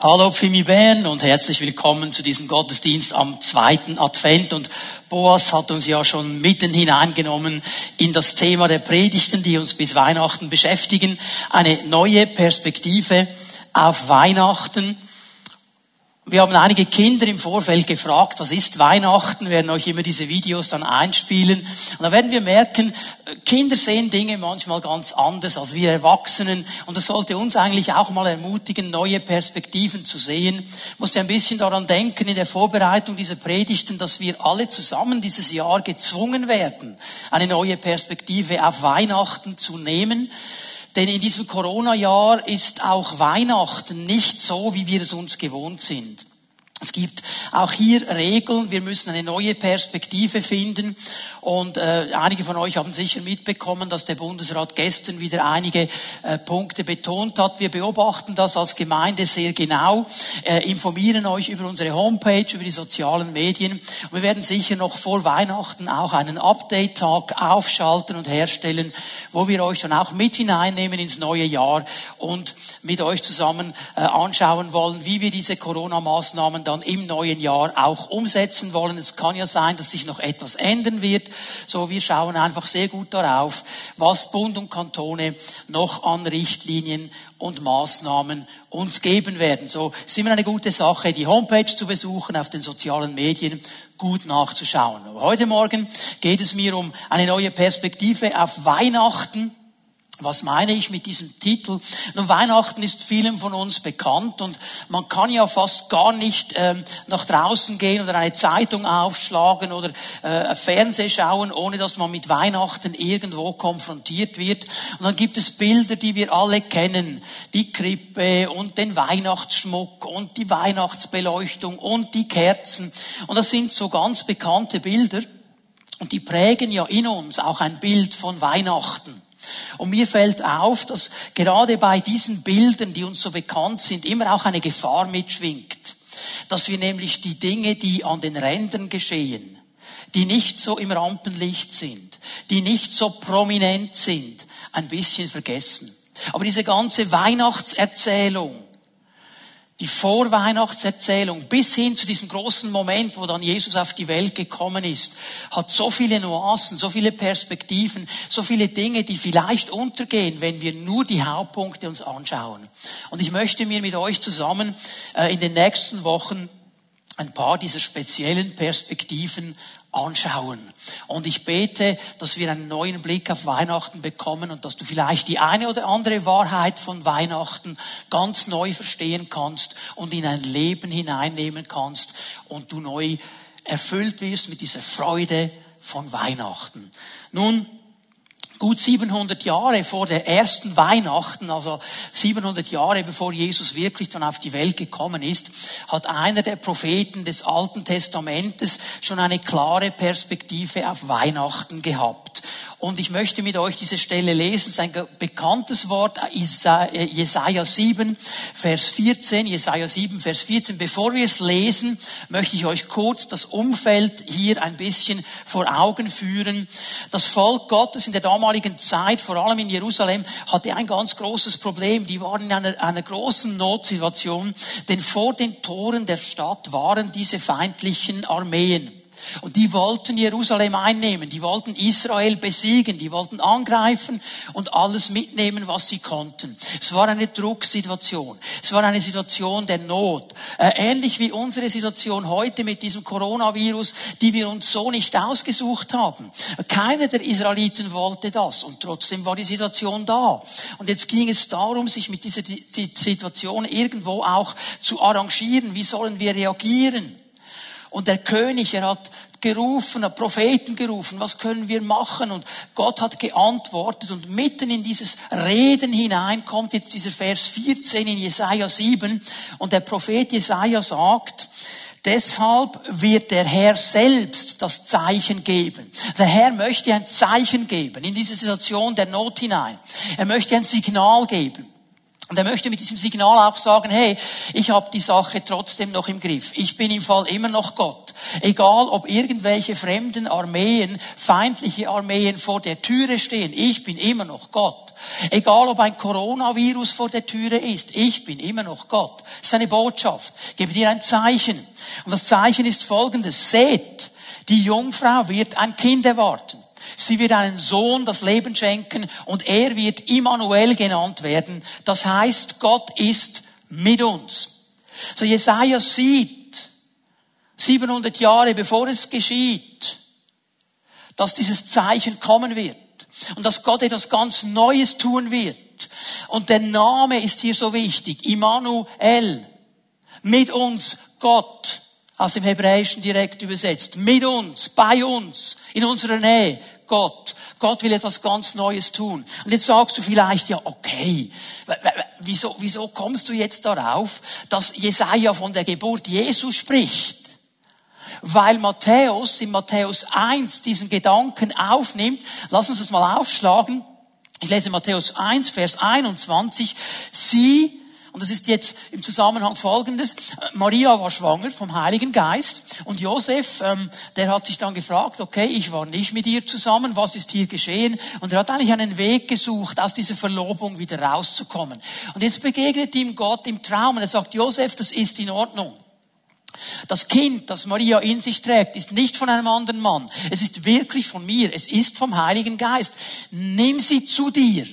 Hallo Pfimi Bern und herzlich willkommen zu diesem Gottesdienst am zweiten Advent und Boas hat uns ja schon mitten hineingenommen in das Thema der Predigten, die uns bis Weihnachten beschäftigen. Eine neue Perspektive auf Weihnachten. Wir haben einige Kinder im Vorfeld gefragt, was ist Weihnachten, wir werden euch immer diese Videos dann einspielen. Und da werden wir merken, Kinder sehen Dinge manchmal ganz anders als wir Erwachsenen. Und das sollte uns eigentlich auch mal ermutigen, neue Perspektiven zu sehen. Ich musste ein bisschen daran denken in der Vorbereitung dieser Predigten, dass wir alle zusammen dieses Jahr gezwungen werden, eine neue Perspektive auf Weihnachten zu nehmen. Denn in diesem Corona-Jahr ist auch Weihnachten nicht so, wie wir es uns gewohnt sind. Es gibt auch hier Regeln. Wir müssen eine neue Perspektive finden. Und äh, einige von euch haben sicher mitbekommen, dass der Bundesrat gestern wieder einige äh, Punkte betont hat. Wir beobachten das als Gemeinde sehr genau, äh, informieren euch über unsere Homepage, über die sozialen Medien. Und wir werden sicher noch vor Weihnachten auch einen Update-Tag aufschalten und herstellen, wo wir euch dann auch mit hineinnehmen ins neue Jahr und mit euch zusammen äh, anschauen wollen, wie wir diese Corona-Maßnahmen dann im neuen Jahr auch umsetzen wollen. Es kann ja sein, dass sich noch etwas ändern wird. So, wir schauen einfach sehr gut darauf, was Bund und Kantone noch an Richtlinien und Maßnahmen uns geben werden. So, ist immer eine gute Sache, die Homepage zu besuchen, auf den sozialen Medien gut nachzuschauen. Aber heute Morgen geht es mir um eine neue Perspektive auf Weihnachten was meine ich mit diesem Titel? Nun, Weihnachten ist vielen von uns bekannt und man kann ja fast gar nicht ähm, nach draußen gehen oder eine Zeitung aufschlagen oder äh, Fernseh schauen, ohne dass man mit Weihnachten irgendwo konfrontiert wird. Und dann gibt es Bilder, die wir alle kennen. Die Krippe und den Weihnachtsschmuck und die Weihnachtsbeleuchtung und die Kerzen. Und das sind so ganz bekannte Bilder. Und die prägen ja in uns auch ein Bild von Weihnachten. Und mir fällt auf, dass gerade bei diesen Bildern, die uns so bekannt sind, immer auch eine Gefahr mitschwingt. Dass wir nämlich die Dinge, die an den Rändern geschehen, die nicht so im Rampenlicht sind, die nicht so prominent sind, ein bisschen vergessen. Aber diese ganze Weihnachtserzählung, die Vorweihnachtserzählung bis hin zu diesem großen Moment, wo dann Jesus auf die Welt gekommen ist, hat so viele Nuancen, so viele Perspektiven, so viele Dinge, die vielleicht untergehen, wenn wir nur die Hauptpunkte uns anschauen. Und ich möchte mir mit euch zusammen äh, in den nächsten Wochen ein paar dieser speziellen Perspektiven anschauen. Und ich bete, dass wir einen neuen Blick auf Weihnachten bekommen und dass du vielleicht die eine oder andere Wahrheit von Weihnachten ganz neu verstehen kannst und in ein Leben hineinnehmen kannst und du neu erfüllt wirst mit dieser Freude von Weihnachten. Nun, gut 700 Jahre vor der ersten Weihnachten, also 700 Jahre bevor Jesus wirklich dann auf die Welt gekommen ist, hat einer der Propheten des Alten Testamentes schon eine klare Perspektive auf Weihnachten gehabt. Und ich möchte mit euch diese Stelle lesen. Es ist ein bekanntes Wort, Jesaja 7, Vers 14. Jesaja 7, Vers 14. Bevor wir es lesen, möchte ich euch kurz das Umfeld hier ein bisschen vor Augen führen. Das Volk Gottes in der damaligen Zeit, vor allem in Jerusalem, hatte ein ganz großes Problem. Die waren in einer, einer großen Notsituation, denn vor den Toren der Stadt waren diese feindlichen Armeen. Und die wollten Jerusalem einnehmen, die wollten Israel besiegen, die wollten angreifen und alles mitnehmen, was sie konnten. Es war eine Drucksituation, es war eine Situation der Not, äh, ähnlich wie unsere Situation heute mit diesem Coronavirus, die wir uns so nicht ausgesucht haben. Keiner der Israeliten wollte das und trotzdem war die Situation da. Und jetzt ging es darum, sich mit dieser Situation irgendwo auch zu arrangieren. Wie sollen wir reagieren? Und der König, er hat gerufen, hat Propheten gerufen, was können wir machen? Und Gott hat geantwortet und mitten in dieses Reden hinein kommt jetzt dieser Vers 14 in Jesaja 7 und der Prophet Jesaja sagt, Deshalb wird der Herr selbst das Zeichen geben. Der Herr möchte ein Zeichen geben in diese Situation der Not hinein. Er möchte ein Signal geben. Und er möchte mit diesem Signal auch sagen, hey, ich habe die Sache trotzdem noch im Griff. Ich bin im Fall immer noch Gott. Egal, ob irgendwelche fremden Armeen, feindliche Armeen vor der Türe stehen, ich bin immer noch Gott. Egal ob ein Coronavirus vor der Türe ist, ich bin immer noch Gott. Das ist eine Botschaft. Ich gebe dir ein Zeichen. Und das Zeichen ist folgendes. Seht, die Jungfrau wird ein Kind erwarten. Sie wird einen Sohn das Leben schenken und er wird Immanuel genannt werden. Das heißt, Gott ist mit uns. So Jesaja sieht, 700 Jahre bevor es geschieht, dass dieses Zeichen kommen wird und dass Gott etwas ganz Neues tun wird. Und der Name ist hier so wichtig. Immanuel. Mit uns Gott. Aus dem Hebräischen direkt übersetzt. Mit uns, bei uns, in unserer Nähe. Gott. Gott will etwas ganz Neues tun. Und jetzt sagst du vielleicht, ja, okay, wieso, wieso kommst du jetzt darauf, dass Jesaja von der Geburt Jesu spricht? Weil Matthäus in Matthäus 1 diesen Gedanken aufnimmt. Lass uns das mal aufschlagen. Ich lese Matthäus 1, Vers 21. Sie und das ist jetzt im Zusammenhang folgendes. Maria war schwanger vom Heiligen Geist und Josef, ähm, der hat sich dann gefragt, okay, ich war nicht mit ihr zusammen, was ist hier geschehen? Und er hat eigentlich einen Weg gesucht, aus dieser Verlobung wieder rauszukommen. Und jetzt begegnet ihm Gott im Traum und er sagt, Josef, das ist in Ordnung. Das Kind, das Maria in sich trägt, ist nicht von einem anderen Mann. Es ist wirklich von mir. Es ist vom Heiligen Geist. Nimm sie zu dir.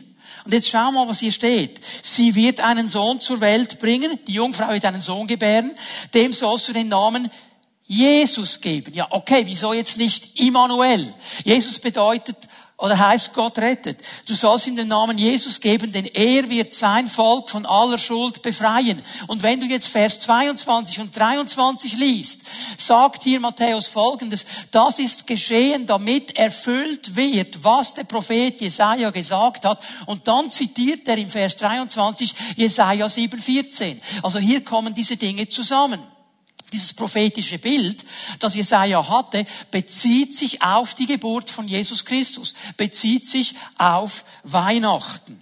Und jetzt schau mal, was hier steht. Sie wird einen Sohn zur Welt bringen. Die Jungfrau wird einen Sohn gebären. Dem sollst du den Namen Jesus geben. Ja, okay, wieso jetzt nicht Immanuel? Jesus bedeutet oder heißt Gott rettet. Du sollst ihm den Namen Jesus geben, denn er wird sein Volk von aller Schuld befreien. Und wenn du jetzt Vers 22 und 23 liest, sagt hier Matthäus folgendes, das ist geschehen, damit erfüllt wird, was der Prophet Jesaja gesagt hat. Und dann zitiert er im Vers 23 Jesaja 7,14. Also hier kommen diese Dinge zusammen. Dieses prophetische Bild, das Jesaja hatte, bezieht sich auf die Geburt von Jesus Christus, bezieht sich auf Weihnachten.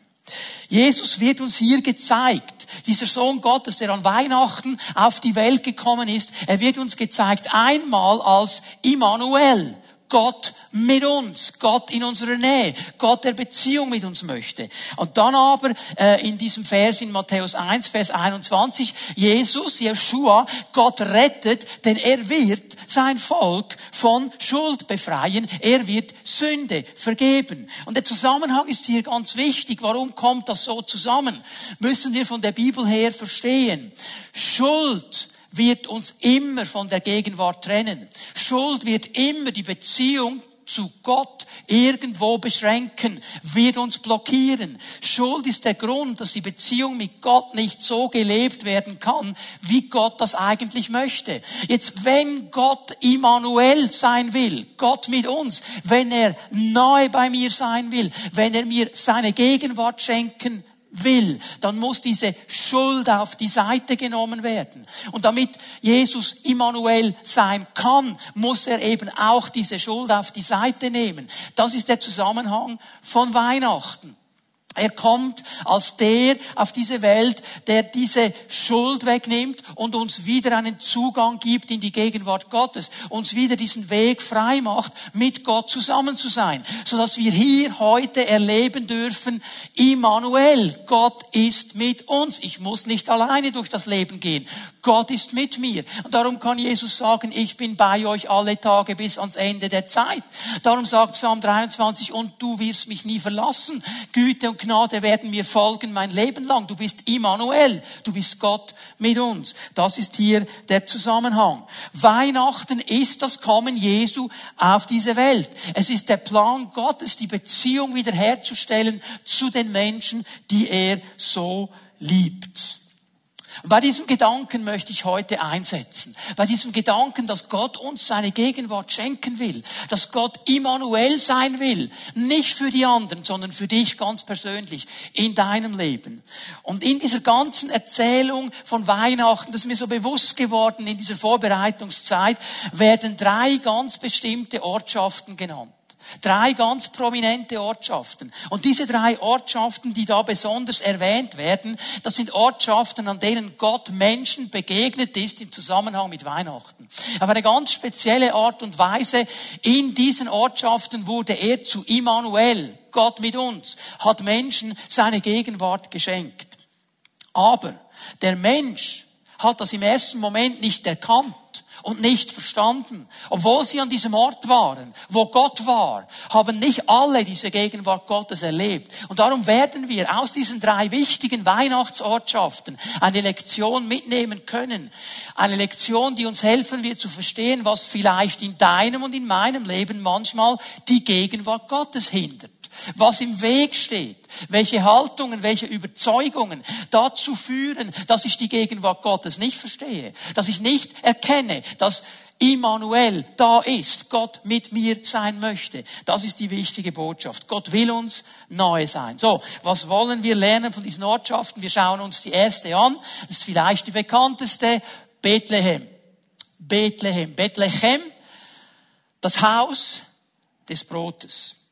Jesus wird uns hier gezeigt, dieser Sohn Gottes, der an Weihnachten auf die Welt gekommen ist, er wird uns gezeigt einmal als Immanuel, Gott mit uns, Gott in unserer Nähe, Gott der Beziehung mit uns möchte. Und dann aber äh, in diesem Vers in Matthäus 1, Vers 21, Jesus, Jeshua, Gott rettet, denn er wird sein Volk von Schuld befreien, er wird Sünde vergeben. Und der Zusammenhang ist hier ganz wichtig. Warum kommt das so zusammen? Müssen wir von der Bibel her verstehen. Schuld wird uns immer von der Gegenwart trennen. Schuld wird immer die Beziehung zu Gott irgendwo beschränken, wird uns blockieren. Schuld ist der Grund, dass die Beziehung mit Gott nicht so gelebt werden kann, wie Gott das eigentlich möchte. Jetzt, wenn Gott Immanuel sein will, Gott mit uns, wenn er nahe bei mir sein will, wenn er mir seine Gegenwart schenken will, dann muss diese Schuld auf die Seite genommen werden. Und damit Jesus Immanuel sein kann, muss er eben auch diese Schuld auf die Seite nehmen. Das ist der Zusammenhang von Weihnachten. Er kommt als der auf diese Welt, der diese Schuld wegnimmt und uns wieder einen Zugang gibt in die Gegenwart Gottes, uns wieder diesen Weg frei macht, mit Gott zusammen zu sein, sodass wir hier heute erleben dürfen, Immanuel, Gott ist mit uns. Ich muss nicht alleine durch das Leben gehen. Gott ist mit mir. Und darum kann Jesus sagen, ich bin bei euch alle Tage bis ans Ende der Zeit. Darum sagt Psalm 23, und du wirst mich nie verlassen. Güte und Gnade werden mir folgen mein Leben lang. Du bist Immanuel. Du bist Gott mit uns. Das ist hier der Zusammenhang. Weihnachten ist das Kommen Jesu auf diese Welt. Es ist der Plan Gottes, die Beziehung wiederherzustellen zu den Menschen, die er so liebt. Bei diesem Gedanken möchte ich heute einsetzen. Bei diesem Gedanken, dass Gott uns seine Gegenwart schenken will. Dass Gott Immanuel sein will. Nicht für die anderen, sondern für dich ganz persönlich. In deinem Leben. Und in dieser ganzen Erzählung von Weihnachten, das ist mir so bewusst geworden in dieser Vorbereitungszeit, werden drei ganz bestimmte Ortschaften genannt. Drei ganz prominente Ortschaften. Und diese drei Ortschaften, die da besonders erwähnt werden, das sind Ortschaften, an denen Gott Menschen begegnet ist im Zusammenhang mit Weihnachten. Auf eine ganz spezielle Art und Weise in diesen Ortschaften wurde er zu Immanuel, Gott mit uns, hat Menschen seine Gegenwart geschenkt. Aber der Mensch hat das im ersten Moment nicht erkannt und nicht verstanden. Obwohl sie an diesem Ort waren, wo Gott war, haben nicht alle diese Gegenwart Gottes erlebt. Und darum werden wir aus diesen drei wichtigen Weihnachtsortschaften eine Lektion mitnehmen können. Eine Lektion, die uns helfen wird zu verstehen, was vielleicht in deinem und in meinem Leben manchmal die Gegenwart Gottes hindert was im Weg steht, welche Haltungen, welche Überzeugungen dazu führen, dass ich die Gegenwart Gottes nicht verstehe, dass ich nicht erkenne, dass Immanuel da ist, Gott mit mir sein möchte. Das ist die wichtige Botschaft. Gott will uns nahe sein. So, was wollen wir lernen von diesen Ortschaften? Wir schauen uns die erste an. Das ist vielleicht die bekannteste. Bethlehem. Bethlehem. Bethlehem, das Haus des Brotes.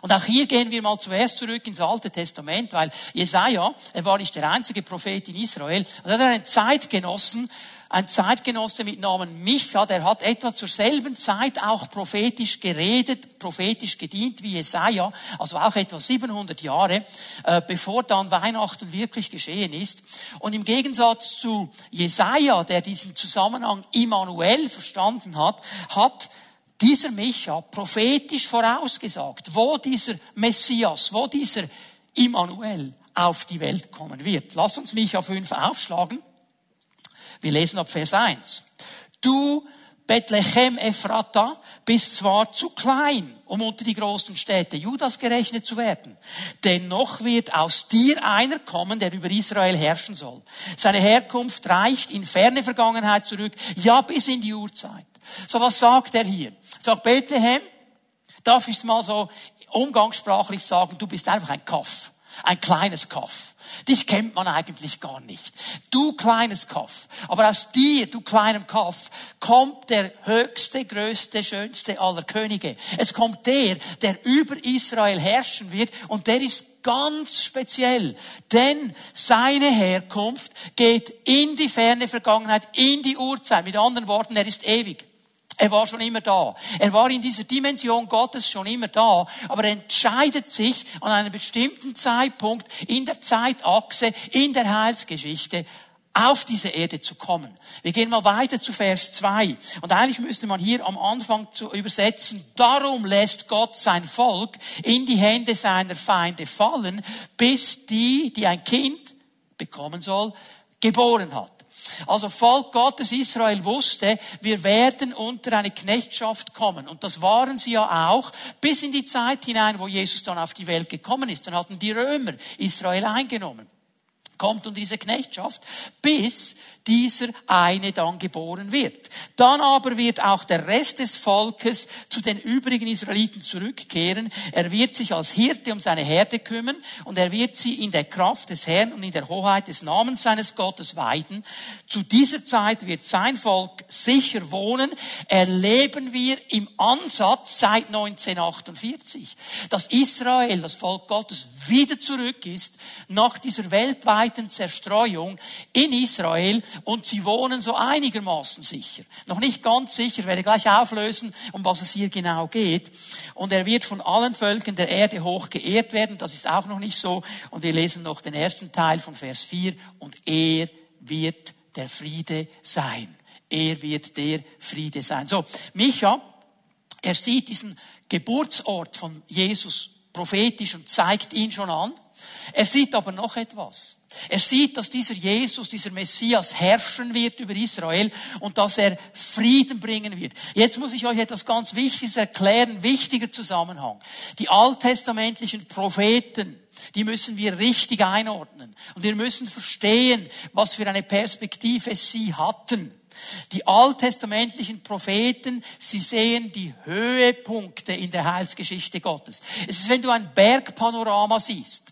Und auch hier gehen wir mal zuerst zurück ins Alte Testament, weil Jesaja, er war nicht der einzige Prophet in Israel, und er hat einen Zeitgenossen, ein Zeitgenosse mit Namen Micha, der hat etwa zur selben Zeit auch prophetisch geredet, prophetisch gedient wie Jesaja, also auch etwa 700 Jahre, äh, bevor dann Weihnachten wirklich geschehen ist. Und im Gegensatz zu Jesaja, der diesen Zusammenhang Immanuel verstanden hat, hat dieser Micha prophetisch vorausgesagt, wo dieser Messias, wo dieser Immanuel auf die Welt kommen wird. Lass uns Micha 5 aufschlagen. Wir lesen ab Vers 1. Du, Bethlehem Ephrata, bist zwar zu klein, um unter die großen Städte Judas gerechnet zu werden. Dennoch wird aus dir einer kommen, der über Israel herrschen soll. Seine Herkunft reicht in ferne Vergangenheit zurück, ja bis in die Urzeit. So was sagt er hier? Sagt Bethlehem, darf ich es mal so umgangssprachlich sagen, du bist einfach ein Kaff. Ein kleines Kaff. Dich kennt man eigentlich gar nicht. Du kleines Kaff. Aber aus dir, du kleinem Kaff, kommt der höchste, größte, schönste aller Könige. Es kommt der, der über Israel herrschen wird und der ist ganz speziell, denn seine Herkunft geht in die ferne Vergangenheit, in die Urzeit. Mit anderen Worten, er ist ewig. Er war schon immer da. Er war in dieser Dimension Gottes schon immer da, aber er entscheidet sich an einem bestimmten Zeitpunkt in der Zeitachse, in der Heilsgeschichte, auf diese Erde zu kommen. Wir gehen mal weiter zu Vers 2. Und eigentlich müsste man hier am Anfang zu übersetzen, darum lässt Gott sein Volk in die Hände seiner Feinde fallen, bis die, die ein Kind bekommen soll, geboren hat. Also Volk Gottes Israel wusste, wir werden unter eine Knechtschaft kommen. Und das waren sie ja auch bis in die Zeit hinein, wo Jesus dann auf die Welt gekommen ist. Dann hatten die Römer Israel eingenommen kommt unter diese Knechtschaft, bis dieser eine dann geboren wird. Dann aber wird auch der Rest des Volkes zu den übrigen Israeliten zurückkehren. Er wird sich als Hirte um seine Herde kümmern und er wird sie in der Kraft des Herrn und in der Hoheit des Namens seines Gottes weiden. Zu dieser Zeit wird sein Volk sicher wohnen. Erleben wir im Ansatz seit 1948, dass Israel, das Volk Gottes, wieder zurück ist nach dieser weltweiten Zerstreuung in Israel und sie wohnen so einigermaßen sicher. Noch nicht ganz sicher, werde gleich auflösen, um was es hier genau geht. Und er wird von allen Völkern der Erde hoch geehrt werden, das ist auch noch nicht so. Und wir lesen noch den ersten Teil von Vers 4. Und er wird der Friede sein. Er wird der Friede sein. So, Micha, er sieht diesen Geburtsort von Jesus prophetisch und zeigt ihn schon an. Er sieht aber noch etwas. Er sieht, dass dieser Jesus, dieser Messias herrschen wird über Israel und dass er Frieden bringen wird. Jetzt muss ich euch etwas ganz Wichtiges erklären, wichtiger Zusammenhang. Die alttestamentlichen Propheten, die müssen wir richtig einordnen. Und wir müssen verstehen, was für eine Perspektive sie hatten. Die alttestamentlichen Propheten, sie sehen die Höhepunkte in der Heilsgeschichte Gottes. Es ist, wenn du ein Bergpanorama siehst.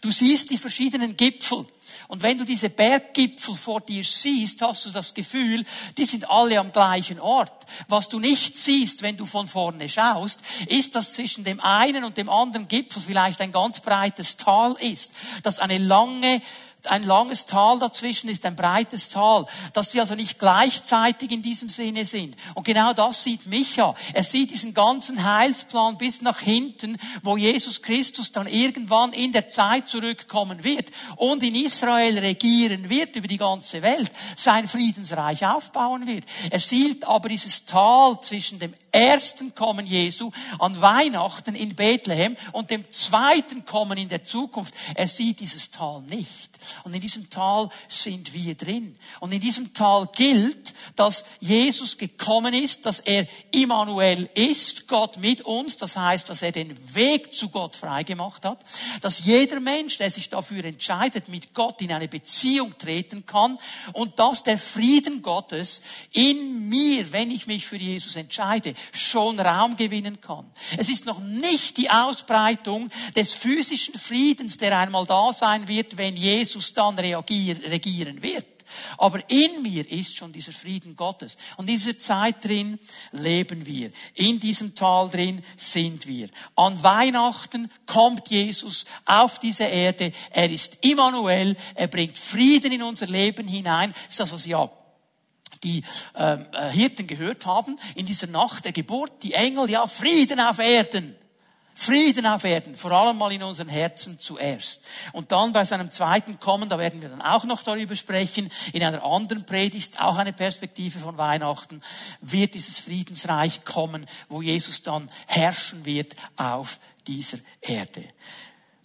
Du siehst die verschiedenen Gipfel. Und wenn du diese Berggipfel vor dir siehst, hast du das Gefühl, die sind alle am gleichen Ort. Was du nicht siehst, wenn du von vorne schaust, ist, dass zwischen dem einen und dem anderen Gipfel vielleicht ein ganz breites Tal ist, dass eine lange ein langes Tal dazwischen ist, ein breites Tal, dass sie also nicht gleichzeitig in diesem Sinne sind. Und genau das sieht Micha. Er sieht diesen ganzen Heilsplan bis nach hinten, wo Jesus Christus dann irgendwann in der Zeit zurückkommen wird und in Israel regieren wird über die ganze Welt, sein Friedensreich aufbauen wird. Er sieht aber dieses Tal zwischen dem ersten Kommen Jesu an Weihnachten in Bethlehem und dem zweiten Kommen in der Zukunft. Er sieht dieses Tal nicht. Und in diesem Tal sind wir drin. Und in diesem Tal gilt, dass Jesus gekommen ist, dass er Immanuel ist, Gott mit uns. Das heißt, dass er den Weg zu Gott freigemacht hat. Dass jeder Mensch, der sich dafür entscheidet, mit Gott in eine Beziehung treten kann. Und dass der Frieden Gottes in mir, wenn ich mich für Jesus entscheide, schon Raum gewinnen kann. Es ist noch nicht die Ausbreitung des physischen Friedens, der einmal da sein wird, wenn Jesus dann regieren wird. Aber in mir ist schon dieser Frieden Gottes. Und in dieser Zeit drin leben wir. In diesem Tal drin sind wir. An Weihnachten kommt Jesus auf diese Erde. Er ist Immanuel. Er bringt Frieden in unser Leben hinein. Das ist das, was ja die ähm, äh, Hirten gehört haben. In dieser Nacht der Geburt, die Engel, ja, Frieden auf Erden. Frieden auf Erden, vor allem mal in unseren Herzen zuerst. Und dann bei seinem zweiten Kommen, da werden wir dann auch noch darüber sprechen, in einer anderen Predigt, auch eine Perspektive von Weihnachten, wird dieses Friedensreich kommen, wo Jesus dann herrschen wird auf dieser Erde.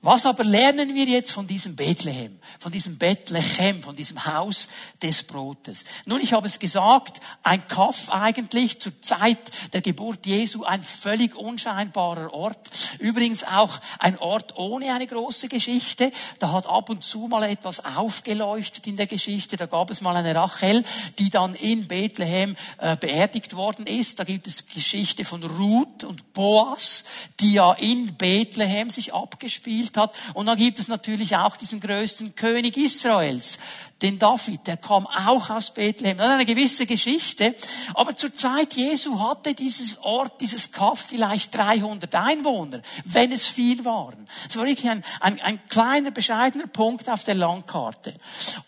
Was aber lernen wir jetzt von diesem Bethlehem, von diesem Bethlehem, von diesem Haus des Brotes? Nun, ich habe es gesagt, ein Kaff eigentlich zur Zeit der Geburt Jesu ein völlig unscheinbarer Ort. Übrigens auch ein Ort ohne eine große Geschichte. Da hat ab und zu mal etwas aufgeleuchtet in der Geschichte. Da gab es mal eine Rachel, die dann in Bethlehem äh, beerdigt worden ist. Da gibt es Geschichte von Ruth und Boas, die ja in Bethlehem sich abgespielt gespielt hat. Und dann gibt es natürlich auch diesen größten König Israels, den David, der kam auch aus Bethlehem. Das ist eine gewisse Geschichte. Aber zur Zeit Jesu hatte dieses Ort, dieses Kaff vielleicht 300 Einwohner, wenn es viel waren. Es war wirklich ein, ein, ein kleiner, bescheidener Punkt auf der Landkarte.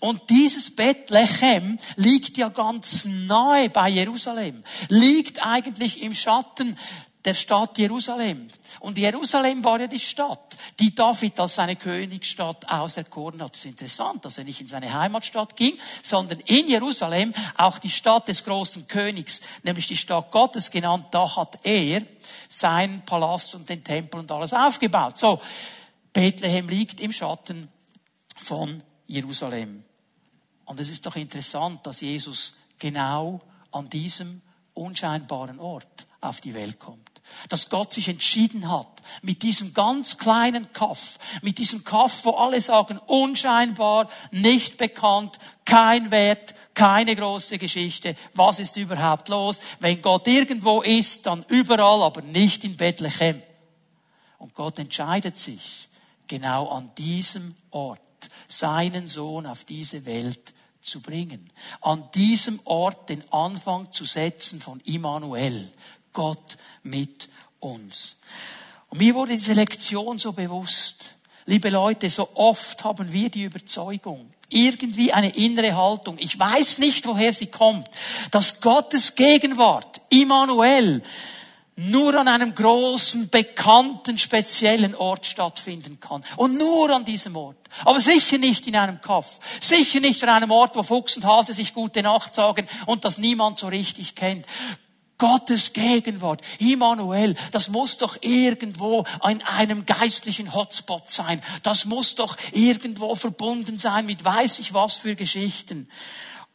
Und dieses Bethlehem liegt ja ganz nahe bei Jerusalem, liegt eigentlich im Schatten der Stadt Jerusalem. Und Jerusalem war ja die Stadt, die David als seine Königsstadt auserkoren hat. Das ist interessant, dass er nicht in seine Heimatstadt ging, sondern in Jerusalem auch die Stadt des großen Königs, nämlich die Stadt Gottes genannt. Da hat er seinen Palast und den Tempel und alles aufgebaut. So, Bethlehem liegt im Schatten von Jerusalem. Und es ist doch interessant, dass Jesus genau an diesem unscheinbaren Ort auf die Welt kommt dass Gott sich entschieden hat, mit diesem ganz kleinen Kaff, mit diesem Kaff, wo alle sagen, unscheinbar, nicht bekannt, kein Wert, keine große Geschichte, was ist überhaupt los? Wenn Gott irgendwo ist, dann überall, aber nicht in Bethlehem. Und Gott entscheidet sich, genau an diesem Ort seinen Sohn auf diese Welt zu bringen. An diesem Ort den Anfang zu setzen von Immanuel, Gott mit uns. Und mir wurde diese Lektion so bewusst. Liebe Leute, so oft haben wir die Überzeugung, irgendwie eine innere Haltung, ich weiß nicht, woher sie kommt, dass Gottes Gegenwart, Immanuel, nur an einem großen, bekannten, speziellen Ort stattfinden kann. Und nur an diesem Ort. Aber sicher nicht in einem Kaff. Sicher nicht an einem Ort, wo Fuchs und Hase sich gute Nacht sagen und das niemand so richtig kennt. Gottes Gegenwart, Immanuel, das muss doch irgendwo an einem geistlichen Hotspot sein. Das muss doch irgendwo verbunden sein mit weiß ich was für Geschichten.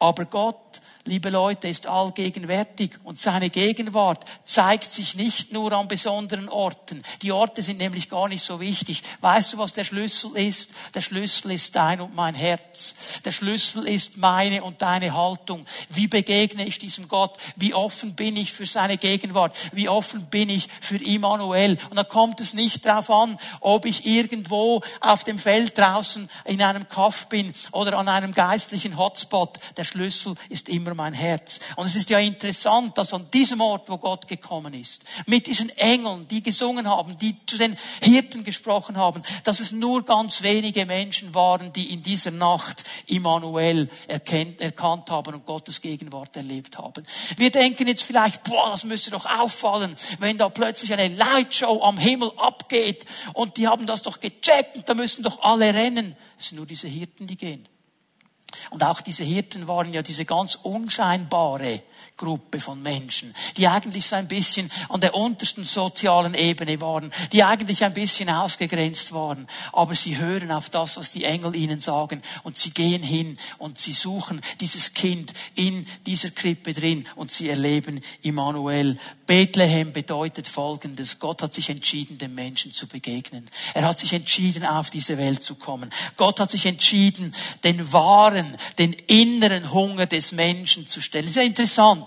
Aber Gott liebe Leute, ist allgegenwärtig und seine Gegenwart zeigt sich nicht nur an besonderen Orten. Die Orte sind nämlich gar nicht so wichtig. Weißt du, was der Schlüssel ist? Der Schlüssel ist dein und mein Herz. Der Schlüssel ist meine und deine Haltung. Wie begegne ich diesem Gott? Wie offen bin ich für seine Gegenwart? Wie offen bin ich für Immanuel? Und da kommt es nicht darauf an, ob ich irgendwo auf dem Feld draußen in einem Kaff bin oder an einem geistlichen Hotspot. Der Schlüssel ist immer mein Herz. Und es ist ja interessant, dass an diesem Ort, wo Gott gekommen ist, mit diesen Engeln, die gesungen haben, die zu den Hirten gesprochen haben, dass es nur ganz wenige Menschen waren, die in dieser Nacht Immanuel erkennt, erkannt haben und Gottes Gegenwart erlebt haben. Wir denken jetzt vielleicht, boah, das müsste doch auffallen, wenn da plötzlich eine Lightshow am Himmel abgeht und die haben das doch gecheckt und da müssen doch alle rennen. Es sind nur diese Hirten, die gehen. Und auch diese Hirten waren ja diese ganz unscheinbare Gruppe von Menschen, die eigentlich so ein bisschen an der untersten sozialen Ebene waren, die eigentlich ein bisschen ausgegrenzt waren. Aber sie hören auf das, was die Engel ihnen sagen und sie gehen hin und sie suchen dieses Kind in dieser Krippe drin und sie erleben Immanuel. Bethlehem bedeutet Folgendes. Gott hat sich entschieden, dem Menschen zu begegnen. Er hat sich entschieden, auf diese Welt zu kommen. Gott hat sich entschieden, den wahren, den inneren Hunger des Menschen zu stellen. Das ist ja interessant.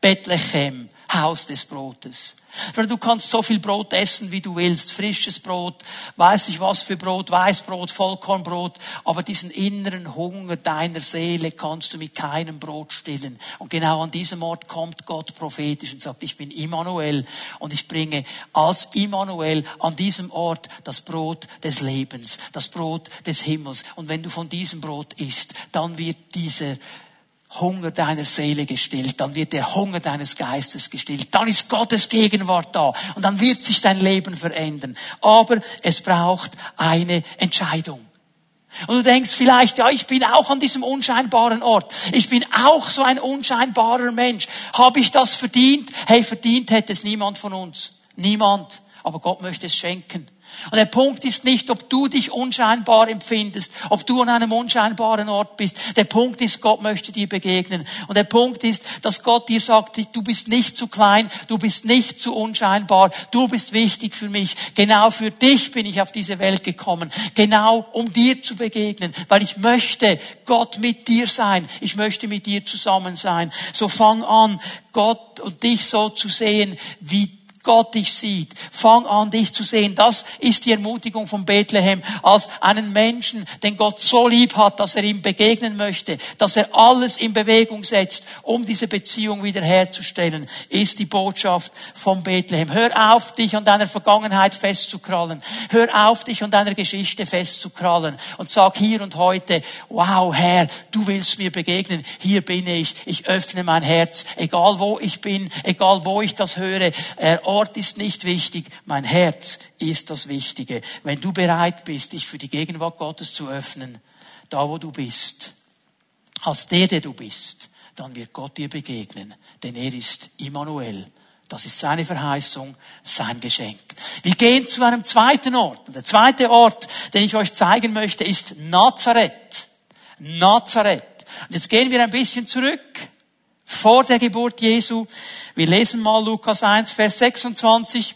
Bethlehem, Haus des Brotes. Du kannst so viel Brot essen, wie du willst. Frisches Brot, weiß ich was für Brot, Weißbrot, Vollkornbrot. Aber diesen inneren Hunger deiner Seele kannst du mit keinem Brot stillen. Und genau an diesem Ort kommt Gott prophetisch und sagt, ich bin Immanuel und ich bringe als Immanuel an diesem Ort das Brot des Lebens, das Brot des Himmels. Und wenn du von diesem Brot isst, dann wird dieser Hunger deiner Seele gestillt, dann wird der Hunger deines Geistes gestillt, dann ist Gottes Gegenwart da und dann wird sich dein Leben verändern. Aber es braucht eine Entscheidung. Und du denkst vielleicht, ja, ich bin auch an diesem unscheinbaren Ort. Ich bin auch so ein unscheinbarer Mensch. Habe ich das verdient? Hey, verdient hätte es niemand von uns. Niemand. Aber Gott möchte es schenken. Und der Punkt ist nicht, ob du dich unscheinbar empfindest, ob du an einem unscheinbaren Ort bist. Der Punkt ist, Gott möchte dir begegnen. Und der Punkt ist, dass Gott dir sagt, du bist nicht zu klein, du bist nicht zu unscheinbar, du bist wichtig für mich. Genau für dich bin ich auf diese Welt gekommen. Genau um dir zu begegnen, weil ich möchte Gott mit dir sein. Ich möchte mit dir zusammen sein. So fang an, Gott und dich so zu sehen, wie Gott dich sieht. Fang an, dich zu sehen. Das ist die Ermutigung von Bethlehem als einen Menschen, den Gott so lieb hat, dass er ihm begegnen möchte, dass er alles in Bewegung setzt, um diese Beziehung wiederherzustellen, ist die Botschaft von Bethlehem. Hör auf, dich an deiner Vergangenheit festzukrallen. Hör auf, dich an deiner Geschichte festzukrallen und sag hier und heute, wow, Herr, du willst mir begegnen. Hier bin ich. Ich öffne mein Herz. Egal wo ich bin, egal wo ich das höre, Ort ist nicht wichtig, mein Herz ist das Wichtige. Wenn du bereit bist, dich für die Gegenwart Gottes zu öffnen, da wo du bist, als der, der du bist, dann wird Gott dir begegnen, denn er ist Immanuel. Das ist seine Verheißung, sein Geschenk. Wir gehen zu einem zweiten Ort. Der zweite Ort, den ich euch zeigen möchte, ist Nazareth. Nazareth. Und jetzt gehen wir ein bisschen zurück vor der Geburt Jesu. Wir lesen mal Lukas 1, Vers 26.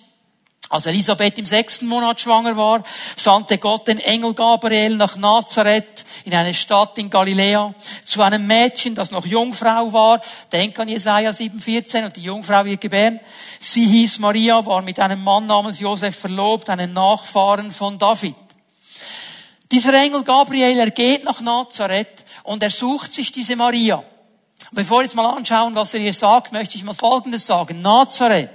Als Elisabeth im sechsten Monat schwanger war, sandte Gott den Engel Gabriel nach Nazareth in eine Stadt in Galiläa zu einem Mädchen, das noch Jungfrau war. Denk an Jesaja 7,14 und die Jungfrau wird gebären. Sie hieß Maria, war mit einem Mann namens Josef verlobt, einen Nachfahren von David. Dieser Engel Gabriel, er geht nach Nazareth und er sucht sich diese Maria. Bevor wir jetzt mal anschauen, was er hier sagt, möchte ich mal Folgendes sagen. Nazareth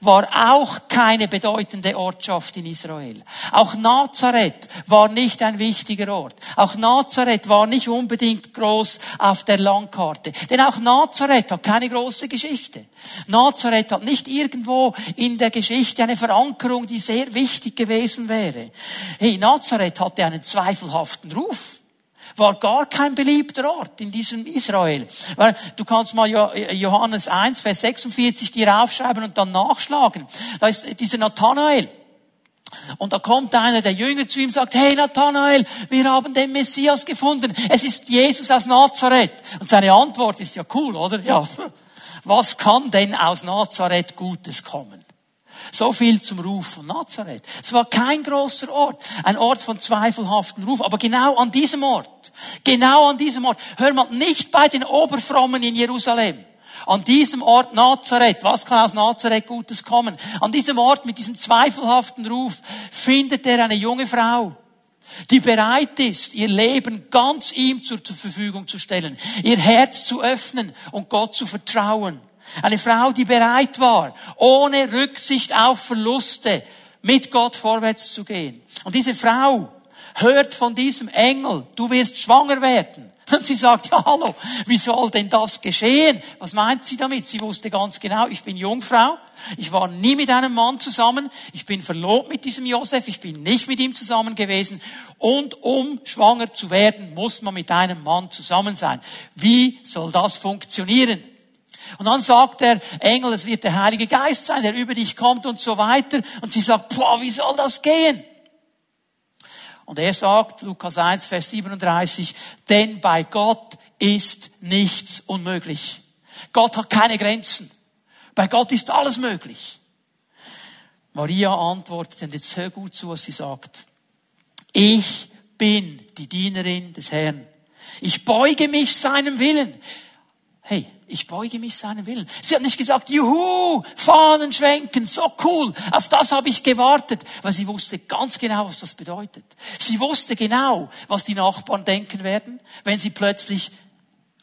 war auch keine bedeutende Ortschaft in Israel. Auch Nazareth war nicht ein wichtiger Ort. Auch Nazareth war nicht unbedingt groß auf der Landkarte. Denn auch Nazareth hat keine große Geschichte. Nazareth hat nicht irgendwo in der Geschichte eine Verankerung, die sehr wichtig gewesen wäre. Hey, Nazareth hatte einen zweifelhaften Ruf war gar kein beliebter Ort in diesem Israel. Du kannst mal Johannes 1, Vers 46 dir aufschreiben und dann nachschlagen. Da ist dieser Nathanael. Und da kommt einer der Jünger zu ihm und sagt, hey Nathanael, wir haben den Messias gefunden. Es ist Jesus aus Nazareth. Und seine Antwort ist ja cool, oder? Ja. Was kann denn aus Nazareth Gutes kommen? So viel zum Ruf von Nazareth. Es war kein großer Ort, ein Ort von zweifelhaften Ruf, aber genau an diesem Ort, genau an diesem Ort, hör mal, nicht bei den Oberfrommen in Jerusalem, an diesem Ort Nazareth, was kann aus Nazareth Gutes kommen? An diesem Ort mit diesem zweifelhaften Ruf findet er eine junge Frau, die bereit ist, ihr Leben ganz ihm zur Verfügung zu stellen, ihr Herz zu öffnen und Gott zu vertrauen. Eine Frau, die bereit war, ohne Rücksicht auf Verluste mit Gott vorwärts zu gehen. Und diese Frau hört von diesem Engel, du wirst schwanger werden. Und sie sagt, ja hallo, wie soll denn das geschehen? Was meint sie damit? Sie wusste ganz genau, ich bin Jungfrau, ich war nie mit einem Mann zusammen, ich bin verlobt mit diesem Josef, ich bin nicht mit ihm zusammen gewesen und um schwanger zu werden, muss man mit einem Mann zusammen sein. Wie soll das funktionieren? Und dann sagt der Engel, es wird der Heilige Geist sein, der über dich kommt und so weiter. Und sie sagt, boah, wie soll das gehen? Und er sagt, Lukas 1, Vers 37, denn bei Gott ist nichts unmöglich. Gott hat keine Grenzen. Bei Gott ist alles möglich. Maria antwortet, und jetzt hör gut zu, was sie sagt. Ich bin die Dienerin des Herrn. Ich beuge mich seinem Willen. Hey, ich beuge mich seinem Willen. Sie hat nicht gesagt, juhu, Fahnen schwenken, so cool, auf das habe ich gewartet, weil sie wusste ganz genau, was das bedeutet. Sie wusste genau, was die Nachbarn denken werden, wenn sie plötzlich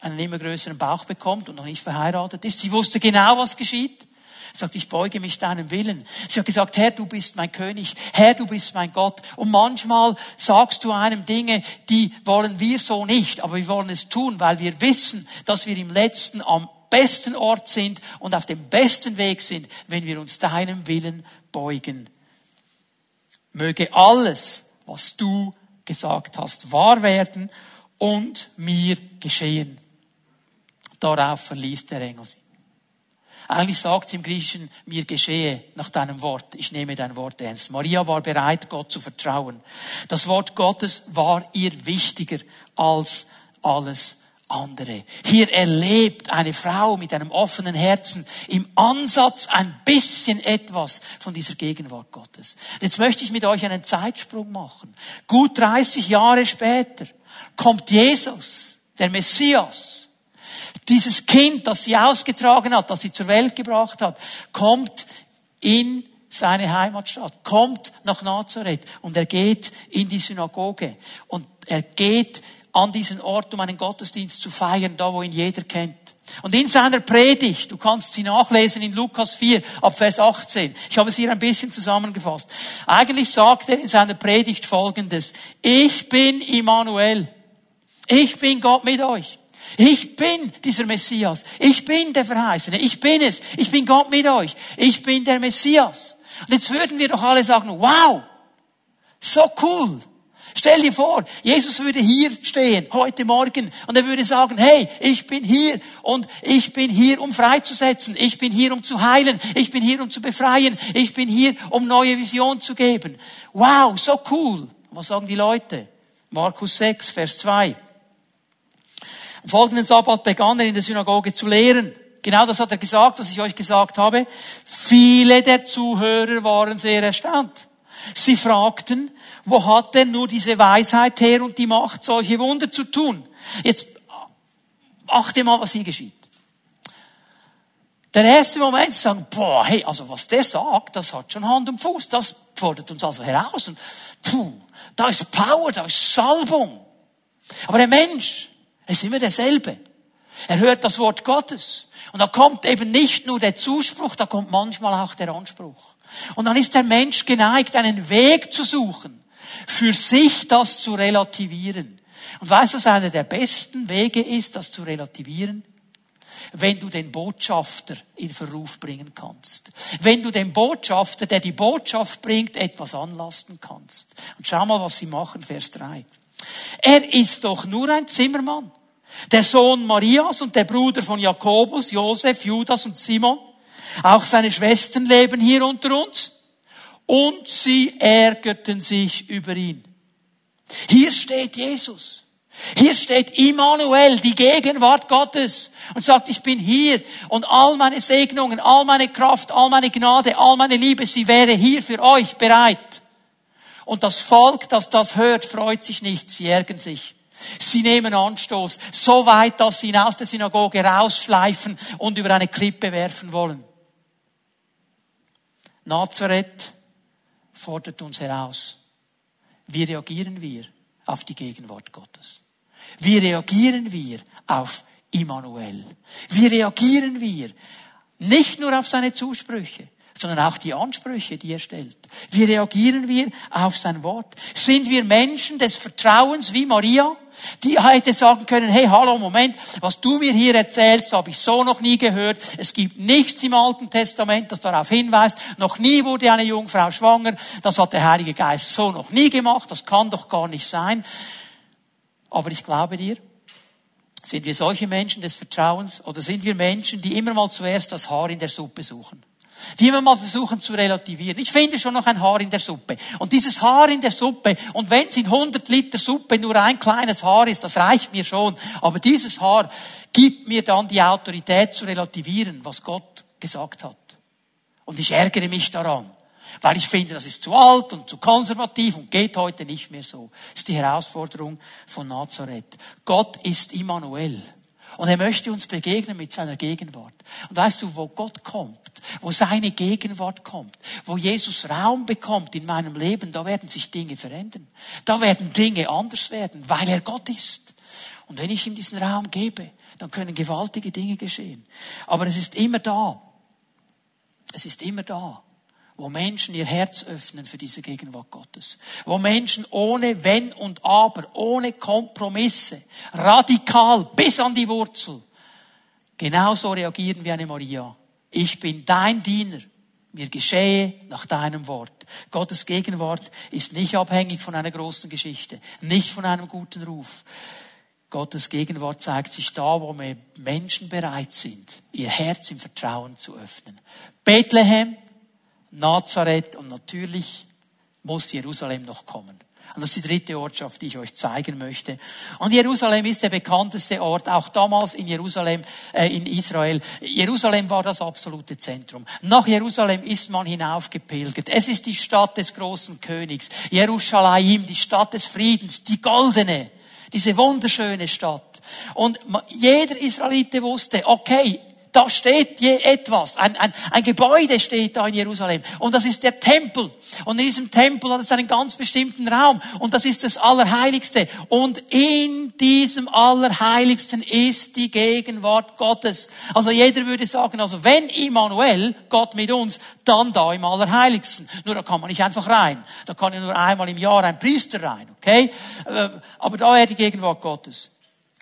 einen immer größeren Bauch bekommt und noch nicht verheiratet ist. Sie wusste genau, was geschieht. Sagt, ich beuge mich deinem Willen. Sie hat gesagt, Herr, du bist mein König. Herr, du bist mein Gott. Und manchmal sagst du einem Dinge, die wollen wir so nicht, aber wir wollen es tun, weil wir wissen, dass wir im letzten am besten Ort sind und auf dem besten Weg sind, wenn wir uns deinem Willen beugen. Möge alles, was du gesagt hast, wahr werden und mir geschehen. Darauf verließ der Engel sie. Eigentlich sagt sie im Griechischen, mir geschehe nach deinem Wort. Ich nehme dein Wort ernst. Maria war bereit, Gott zu vertrauen. Das Wort Gottes war ihr wichtiger als alles andere. Hier erlebt eine Frau mit einem offenen Herzen im Ansatz ein bisschen etwas von dieser Gegenwart Gottes. Jetzt möchte ich mit euch einen Zeitsprung machen. Gut 30 Jahre später kommt Jesus, der Messias, dieses Kind, das sie ausgetragen hat, das sie zur Welt gebracht hat, kommt in seine Heimatstadt, kommt nach Nazareth und er geht in die Synagoge und er geht an diesen Ort, um einen Gottesdienst zu feiern, da wo ihn jeder kennt. Und in seiner Predigt, du kannst sie nachlesen in Lukas 4 ab Vers 18. Ich habe es hier ein bisschen zusammengefasst. Eigentlich sagt er in seiner Predigt folgendes. Ich bin Immanuel. Ich bin Gott mit euch. Ich bin dieser Messias. Ich bin der Verheißene. Ich bin es. Ich bin Gott mit euch. Ich bin der Messias. Und jetzt würden wir doch alle sagen, wow, so cool. Stell dir vor, Jesus würde hier stehen, heute Morgen, und er würde sagen, hey, ich bin hier und ich bin hier, um freizusetzen. Ich bin hier, um zu heilen. Ich bin hier, um zu befreien. Ich bin hier, um neue Vision zu geben. Wow, so cool. Was sagen die Leute? Markus 6, Vers 2. Am folgenden Sabbat begann er in der Synagoge zu lehren. Genau das hat er gesagt, was ich euch gesagt habe. Viele der Zuhörer waren sehr erstaunt. Sie fragten, wo hat denn nur diese Weisheit her und die Macht, solche Wunder zu tun? Jetzt achte mal, was hier geschieht. Der erste Moment zu sagen, boah, hey, also was der sagt, das hat schon Hand und Fuß, das fordert uns also heraus. Und, puh, da ist Power, da ist Salbung. Aber der Mensch, er ist immer derselbe. Er hört das Wort Gottes. Und da kommt eben nicht nur der Zuspruch, da kommt manchmal auch der Anspruch. Und dann ist der Mensch geneigt, einen Weg zu suchen, für sich das zu relativieren. Und weißt du, was einer der besten Wege ist, das zu relativieren? Wenn du den Botschafter in Verruf bringen kannst. Wenn du den Botschafter, der die Botschaft bringt, etwas anlasten kannst. Und schau mal, was sie machen, Vers 3. Er ist doch nur ein Zimmermann. Der Sohn Marias und der Bruder von Jakobus, Josef, Judas und Simon. Auch seine Schwestern leben hier unter uns. und sie ärgerten sich über ihn. Hier steht Jesus. Hier steht Immanuel, die Gegenwart Gottes und sagt, ich bin hier und all meine Segnungen, all meine Kraft, all meine Gnade, all meine Liebe, sie wäre hier für euch bereit. Und das Volk, das das hört, freut sich nicht, sie ärgern sich. Sie nehmen Anstoß, so weit, dass sie ihn aus der Synagoge rausschleifen und über eine Klippe werfen wollen. Nazareth fordert uns heraus. Wie reagieren wir auf die Gegenwart Gottes? Wie reagieren wir auf Immanuel? Wie reagieren wir nicht nur auf seine Zusprüche, sondern auch die Ansprüche, die er stellt. Wie reagieren wir auf sein Wort? Sind wir Menschen des Vertrauens wie Maria? Die hätte sagen können, hey, hallo, Moment, was du mir hier erzählst, habe ich so noch nie gehört. Es gibt nichts im Alten Testament, das darauf hinweist. Noch nie wurde eine Jungfrau schwanger. Das hat der Heilige Geist so noch nie gemacht. Das kann doch gar nicht sein. Aber ich glaube dir, sind wir solche Menschen des Vertrauens oder sind wir Menschen, die immer mal zuerst das Haar in der Suppe suchen? Die immer mal versuchen zu relativieren. Ich finde schon noch ein Haar in der Suppe. Und dieses Haar in der Suppe, und wenn es in 100 Liter Suppe nur ein kleines Haar ist, das reicht mir schon. Aber dieses Haar gibt mir dann die Autorität zu relativieren, was Gott gesagt hat. Und ich ärgere mich daran. Weil ich finde, das ist zu alt und zu konservativ und geht heute nicht mehr so. Das ist die Herausforderung von Nazareth. Gott ist Immanuel. Und er möchte uns begegnen mit seiner Gegenwart. Und weißt du, wo Gott kommt, wo seine Gegenwart kommt, wo Jesus Raum bekommt in meinem Leben, da werden sich Dinge verändern. Da werden Dinge anders werden, weil er Gott ist. Und wenn ich ihm diesen Raum gebe, dann können gewaltige Dinge geschehen. Aber es ist immer da. Es ist immer da wo Menschen ihr Herz öffnen für diese Gegenwart Gottes, wo Menschen ohne Wenn und Aber, ohne Kompromisse, radikal bis an die Wurzel, genauso reagieren wie eine Maria. Ich bin dein Diener, mir geschehe nach deinem Wort. Gottes Gegenwart ist nicht abhängig von einer großen Geschichte, nicht von einem guten Ruf. Gottes Gegenwart zeigt sich da, wo Menschen bereit sind, ihr Herz im Vertrauen zu öffnen. Bethlehem, Nazareth und natürlich muss Jerusalem noch kommen. Und das ist die dritte Ortschaft, die ich euch zeigen möchte. Und Jerusalem ist der bekannteste Ort, auch damals in Jerusalem, äh, in Israel. Jerusalem war das absolute Zentrum. Nach Jerusalem ist man hinaufgepilgert. Es ist die Stadt des großen Königs. Jerusalem, die Stadt des Friedens, die goldene, diese wunderschöne Stadt. Und jeder Israelite wusste, okay, da steht je etwas. Ein, ein, ein Gebäude steht da in Jerusalem. Und das ist der Tempel. Und in diesem Tempel hat es einen ganz bestimmten Raum. Und das ist das Allerheiligste. Und in diesem Allerheiligsten ist die Gegenwart Gottes. Also jeder würde sagen, also wenn Immanuel, Gott mit uns, dann da im Allerheiligsten. Nur da kann man nicht einfach rein. Da kann ja nur einmal im Jahr ein Priester rein, okay? Äh, aber da wäre die Gegenwart Gottes.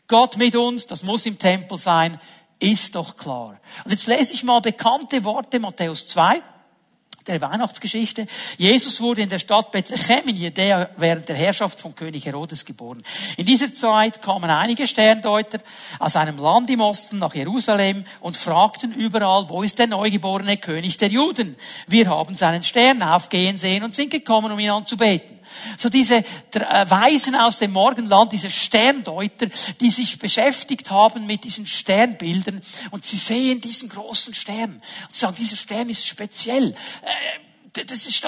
Gott mit uns, das muss im Tempel sein. Ist doch klar. Und jetzt lese ich mal bekannte Worte, Matthäus 2, der Weihnachtsgeschichte. Jesus wurde in der Stadt Bethlehem in Judäa während der Herrschaft von König Herodes geboren. In dieser Zeit kamen einige Sterndeuter aus einem Land im Osten nach Jerusalem und fragten überall, wo ist der neugeborene König der Juden? Wir haben seinen Stern aufgehen sehen und sind gekommen, um ihn anzubeten. So diese äh, Weisen aus dem Morgenland, diese Sterndeuter, die sich beschäftigt haben mit diesen Sternbildern und sie sehen diesen großen Stern und sagen, dieser Stern ist speziell. Äh, das ist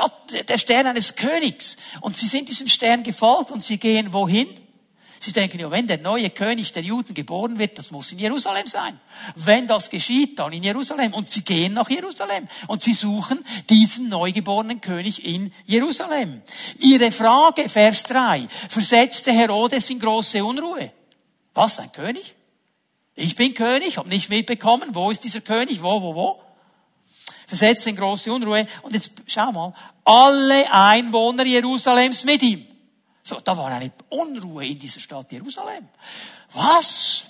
der Stern eines Königs. Und sie sind diesem Stern gefolgt und sie gehen wohin? Sie denken, ja, wenn der neue König der Juden geboren wird, das muss in Jerusalem sein. Wenn das geschieht, dann in Jerusalem. Und sie gehen nach Jerusalem. Und sie suchen diesen neugeborenen König in Jerusalem. Ihre Frage, Vers 3, versetzte Herodes in große Unruhe. Was, ein König? Ich bin König, habe nicht mitbekommen, wo ist dieser König, wo, wo, wo? Versetzte in große Unruhe. Und jetzt schau mal, alle Einwohner Jerusalems mit ihm. So, da war eine Unruhe in dieser Stadt Jerusalem. Was?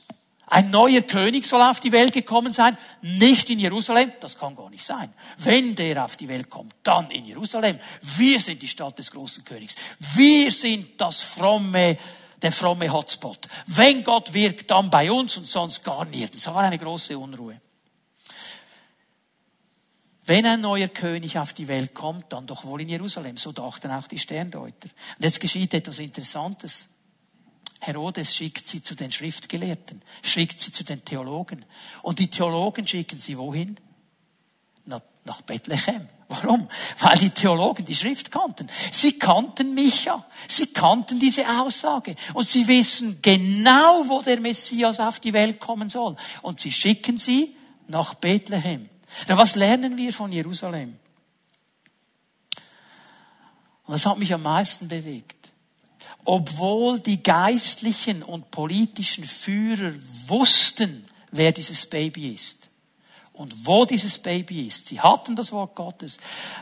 Ein neuer König soll auf die Welt gekommen sein? Nicht in Jerusalem? Das kann gar nicht sein. Wenn der auf die Welt kommt, dann in Jerusalem. Wir sind die Stadt des großen Königs. Wir sind das fromme, der fromme Hotspot. Wenn Gott wirkt, dann bei uns und sonst gar nirgends. Da war eine große Unruhe. Wenn ein neuer König auf die Welt kommt, dann doch wohl in Jerusalem. So dachten auch die Sterndeuter. Und jetzt geschieht etwas Interessantes. Herodes schickt sie zu den Schriftgelehrten, schickt sie zu den Theologen. Und die Theologen schicken sie wohin? Nach Bethlehem. Warum? Weil die Theologen die Schrift kannten. Sie kannten Micha. Sie kannten diese Aussage. Und sie wissen genau, wo der Messias auf die Welt kommen soll. Und sie schicken sie nach Bethlehem. Was lernen wir von Jerusalem? Und das hat mich am meisten bewegt. Obwohl die geistlichen und politischen Führer wussten, wer dieses Baby ist und wo dieses Baby ist, sie hatten das Wort Gottes,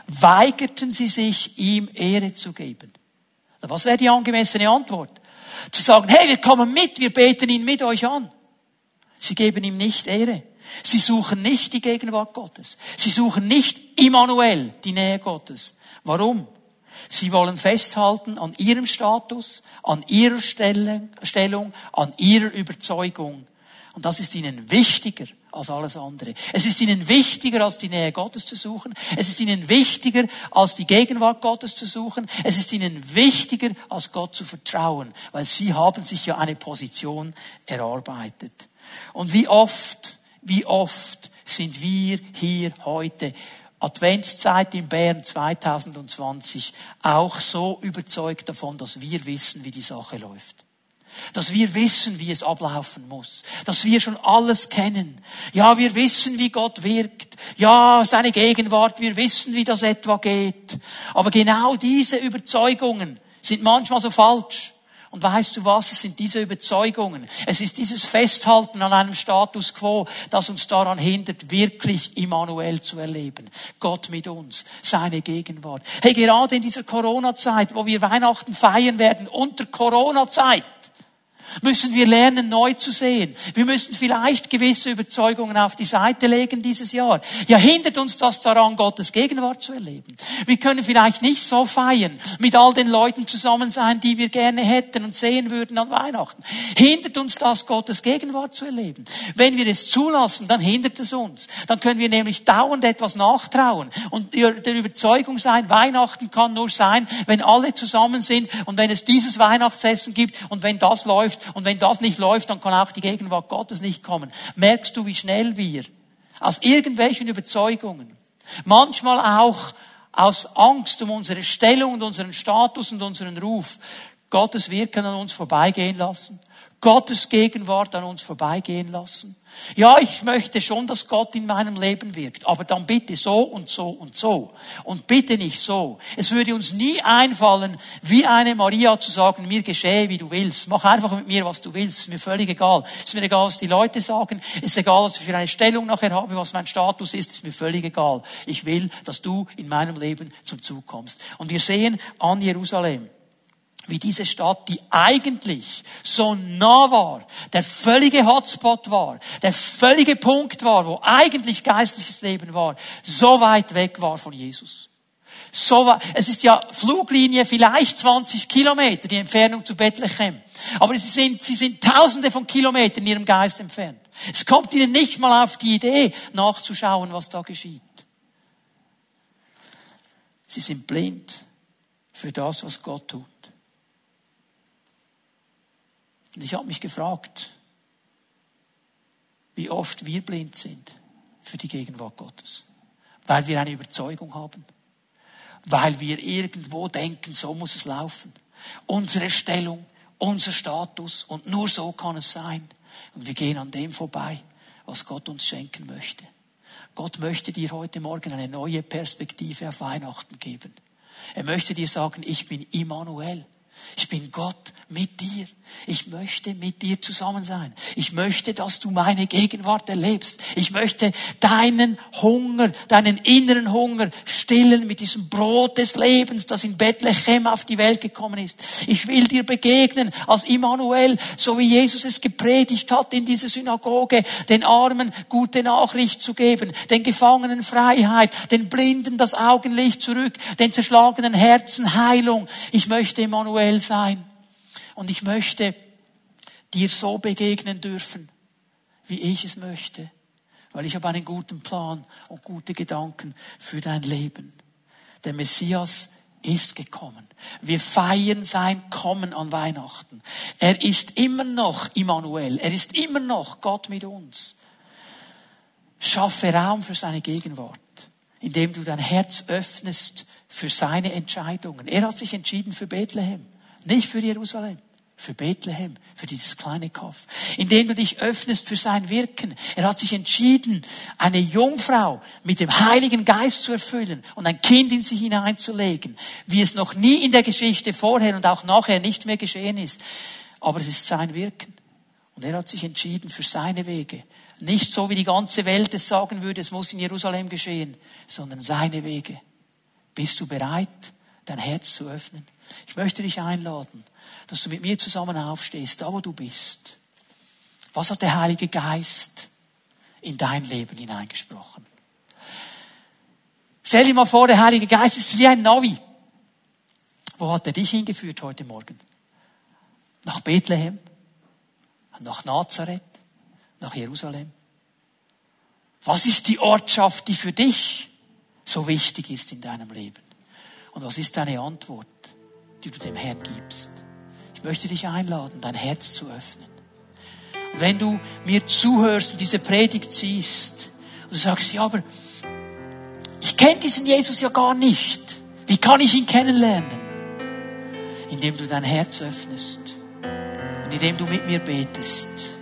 weigerten sie sich, ihm Ehre zu geben. Was wäre die angemessene Antwort? Zu sagen, hey, wir kommen mit, wir beten ihn mit euch an. Sie geben ihm nicht Ehre. Sie suchen nicht die Gegenwart Gottes. Sie suchen nicht Immanuel, die Nähe Gottes. Warum? Sie wollen festhalten an ihrem Status, an ihrer Stellung, an ihrer Überzeugung. Und das ist ihnen wichtiger als alles andere. Es ist ihnen wichtiger, als die Nähe Gottes zu suchen. Es ist ihnen wichtiger, als die Gegenwart Gottes zu suchen. Es ist ihnen wichtiger, als Gott zu vertrauen, weil sie haben sich ja eine Position erarbeitet. Und wie oft wie oft sind wir hier heute Adventszeit in Bern 2020 auch so überzeugt davon, dass wir wissen, wie die Sache läuft. Dass wir wissen, wie es ablaufen muss. Dass wir schon alles kennen. Ja, wir wissen, wie Gott wirkt. Ja, seine Gegenwart. Wir wissen, wie das etwa geht. Aber genau diese Überzeugungen sind manchmal so falsch. Und weißt du was? Es sind diese Überzeugungen. Es ist dieses Festhalten an einem Status quo, das uns daran hindert, wirklich Immanuel zu erleben. Gott mit uns, seine Gegenwart. Hey, gerade in dieser Corona-Zeit, wo wir Weihnachten feiern werden, unter Corona-Zeit, müssen wir lernen, neu zu sehen. Wir müssen vielleicht gewisse Überzeugungen auf die Seite legen dieses Jahr. Ja, hindert uns das daran, Gottes Gegenwart zu erleben. Wir können vielleicht nicht so feiern, mit all den Leuten zusammen sein, die wir gerne hätten und sehen würden an Weihnachten. Hindert uns das, Gottes Gegenwart zu erleben. Wenn wir es zulassen, dann hindert es uns. Dann können wir nämlich dauernd etwas nachtrauen und der Überzeugung sein, Weihnachten kann nur sein, wenn alle zusammen sind und wenn es dieses Weihnachtsessen gibt und wenn das läuft und wenn das nicht läuft, dann kann auch die Gegenwart Gottes nicht kommen. Merkst du, wie schnell wir aus irgendwelchen Überzeugungen, manchmal auch aus Angst um unsere Stellung und unseren Status und unseren Ruf, Gottes Wirken an uns vorbeigehen lassen, Gottes Gegenwart an uns vorbeigehen lassen ja, ich möchte schon, dass Gott in meinem Leben wirkt, aber dann bitte so und so und so. Und bitte nicht so. Es würde uns nie einfallen, wie eine Maria zu sagen, mir geschehe, wie du willst. Mach einfach mit mir, was du willst. Ist mir völlig egal. Ist mir egal, was die Leute sagen. Ist egal, was ich für eine Stellung nachher habe, was mein Status ist. Ist mir völlig egal. Ich will, dass du in meinem Leben zum Zug kommst. Und wir sehen an Jerusalem, wie diese Stadt, die eigentlich so nah war, der völlige Hotspot war, der völlige Punkt war, wo eigentlich geistliches Leben war, so weit weg war von Jesus. So es ist ja Fluglinie vielleicht 20 Kilometer, die Entfernung zu Bethlehem. Aber sie sind, sie sind tausende von Kilometern in ihrem Geist entfernt. Es kommt ihnen nicht mal auf die Idee, nachzuschauen, was da geschieht. Sie sind blind für das, was Gott tut. Und ich habe mich gefragt, wie oft wir blind sind für die Gegenwart Gottes. Weil wir eine Überzeugung haben. Weil wir irgendwo denken, so muss es laufen. Unsere Stellung, unser Status und nur so kann es sein. Und wir gehen an dem vorbei, was Gott uns schenken möchte. Gott möchte dir heute Morgen eine neue Perspektive auf Weihnachten geben. Er möchte dir sagen, ich bin Immanuel. Ich bin Gott mit dir. Ich möchte mit dir zusammen sein. Ich möchte, dass du meine Gegenwart erlebst. Ich möchte deinen Hunger, deinen inneren Hunger stillen mit diesem Brot des Lebens, das in Bethlehem auf die Welt gekommen ist. Ich will dir begegnen als Immanuel, so wie Jesus es gepredigt hat in dieser Synagoge, den Armen gute Nachricht zu geben, den Gefangenen Freiheit, den Blinden das Augenlicht zurück, den zerschlagenen Herzen Heilung. Ich möchte Immanuel sein. Und ich möchte dir so begegnen dürfen, wie ich es möchte. weil ich habe einen guten Plan und gute Gedanken für dein Leben. Der Messias ist gekommen. Wir feiern sein Kommen an Weihnachten. Er ist immer noch Immanuel. Er ist immer noch Gott mit uns. Schaffe Raum für seine Gegenwart, indem du dein Herz öffnest für seine Entscheidungen. Er hat sich entschieden für Bethlehem, nicht für Jerusalem für Bethlehem, für dieses kleine Kaff, indem du dich öffnest für sein Wirken. Er hat sich entschieden, eine Jungfrau mit dem Heiligen Geist zu erfüllen und ein Kind in sie hineinzulegen, wie es noch nie in der Geschichte vorher und auch nachher nicht mehr geschehen ist. Aber es ist sein Wirken. Und er hat sich entschieden für seine Wege. Nicht so, wie die ganze Welt es sagen würde, es muss in Jerusalem geschehen, sondern seine Wege. Bist du bereit, dein Herz zu öffnen? Ich möchte dich einladen, dass du mit mir zusammen aufstehst, da wo du bist. Was hat der Heilige Geist in dein Leben hineingesprochen? Stell dir mal vor, der Heilige Geist ist wie ein Navi. Wo hat er dich hingeführt heute Morgen? Nach Bethlehem? Nach Nazareth? Nach Jerusalem? Was ist die Ortschaft, die für dich so wichtig ist in deinem Leben? Und was ist deine Antwort, die du dem Herrn gibst? Ich möchte dich einladen, dein Herz zu öffnen. Und wenn du mir zuhörst und diese Predigt siehst und sagst, ja, aber ich kenne diesen Jesus ja gar nicht. Wie kann ich ihn kennenlernen? Indem du dein Herz öffnest und indem du mit mir betest.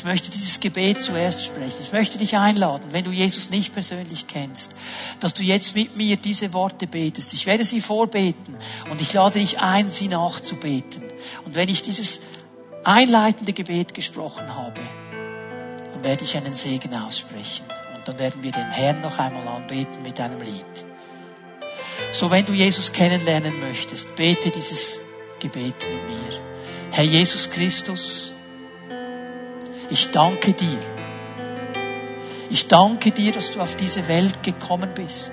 Ich möchte dieses Gebet zuerst sprechen. Ich möchte dich einladen, wenn du Jesus nicht persönlich kennst, dass du jetzt mit mir diese Worte betest. Ich werde sie vorbeten und ich lade dich ein, sie nachzubeten. Und wenn ich dieses einleitende Gebet gesprochen habe, dann werde ich einen Segen aussprechen. Und dann werden wir den Herrn noch einmal anbeten mit einem Lied. So, wenn du Jesus kennenlernen möchtest, bete dieses Gebet mit mir. Herr Jesus Christus, ich danke dir. Ich danke dir, dass du auf diese Welt gekommen bist.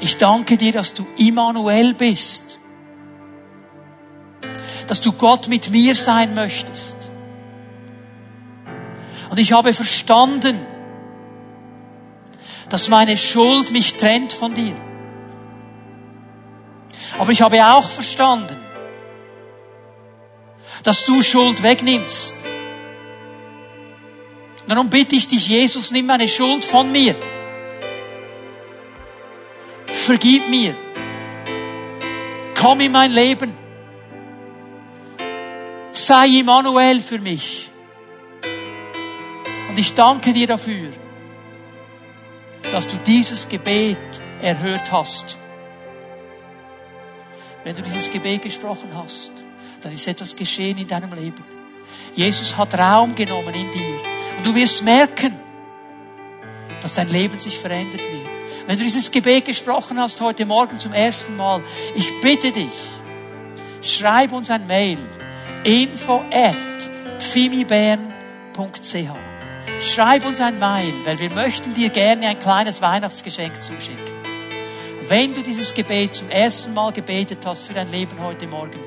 Ich danke dir, dass du Immanuel bist. Dass du Gott mit mir sein möchtest. Und ich habe verstanden, dass meine Schuld mich trennt von dir. Aber ich habe auch verstanden, dass du Schuld wegnimmst. Darum bitte ich dich, Jesus, nimm meine Schuld von mir. Vergib mir. Komm in mein Leben. Sei Immanuel für mich. Und ich danke dir dafür, dass du dieses Gebet erhört hast. Wenn du dieses Gebet gesprochen hast, dann ist etwas geschehen in deinem Leben. Jesus hat Raum genommen in dir. Und du wirst merken, dass dein Leben sich verändert wird. Wenn du dieses Gebet gesprochen hast heute Morgen zum ersten Mal, ich bitte dich, schreib uns ein Mail. info at fimibern.ch Schreib uns ein Mail, weil wir möchten dir gerne ein kleines Weihnachtsgeschenk zuschicken. Wenn du dieses Gebet zum ersten Mal gebetet hast für dein Leben heute Morgen,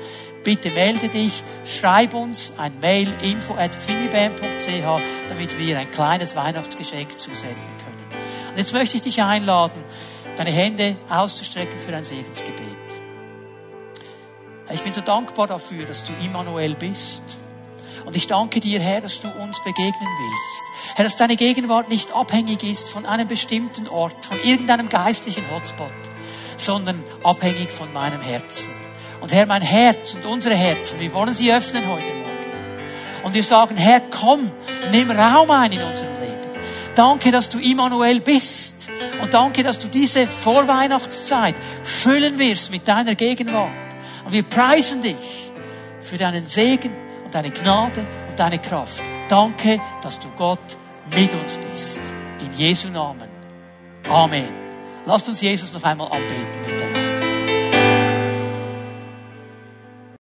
bitte melde dich, schreib uns ein Mail info at damit wir ein kleines Weihnachtsgeschenk zusenden können. Und jetzt möchte ich dich einladen, deine Hände auszustrecken für ein Segensgebet. Ich bin so dankbar dafür, dass du Immanuel bist. Und ich danke dir, Herr, dass du uns begegnen willst. Herr, dass deine Gegenwart nicht abhängig ist von einem bestimmten Ort, von irgendeinem geistlichen Hotspot, sondern abhängig von meinem Herzen. Und Herr, mein Herz und unsere Herzen, wir wollen sie öffnen heute Morgen. Und wir sagen, Herr, komm, nimm Raum ein in unserem Leben. Danke, dass du Immanuel bist. Und danke, dass du diese Vorweihnachtszeit füllen wirst mit deiner Gegenwart. Und wir preisen dich für deinen Segen und deine Gnade und deine Kraft. Danke, dass du Gott mit uns bist. In Jesu Namen. Amen. Lasst uns Jesus noch einmal anbeten miteinander.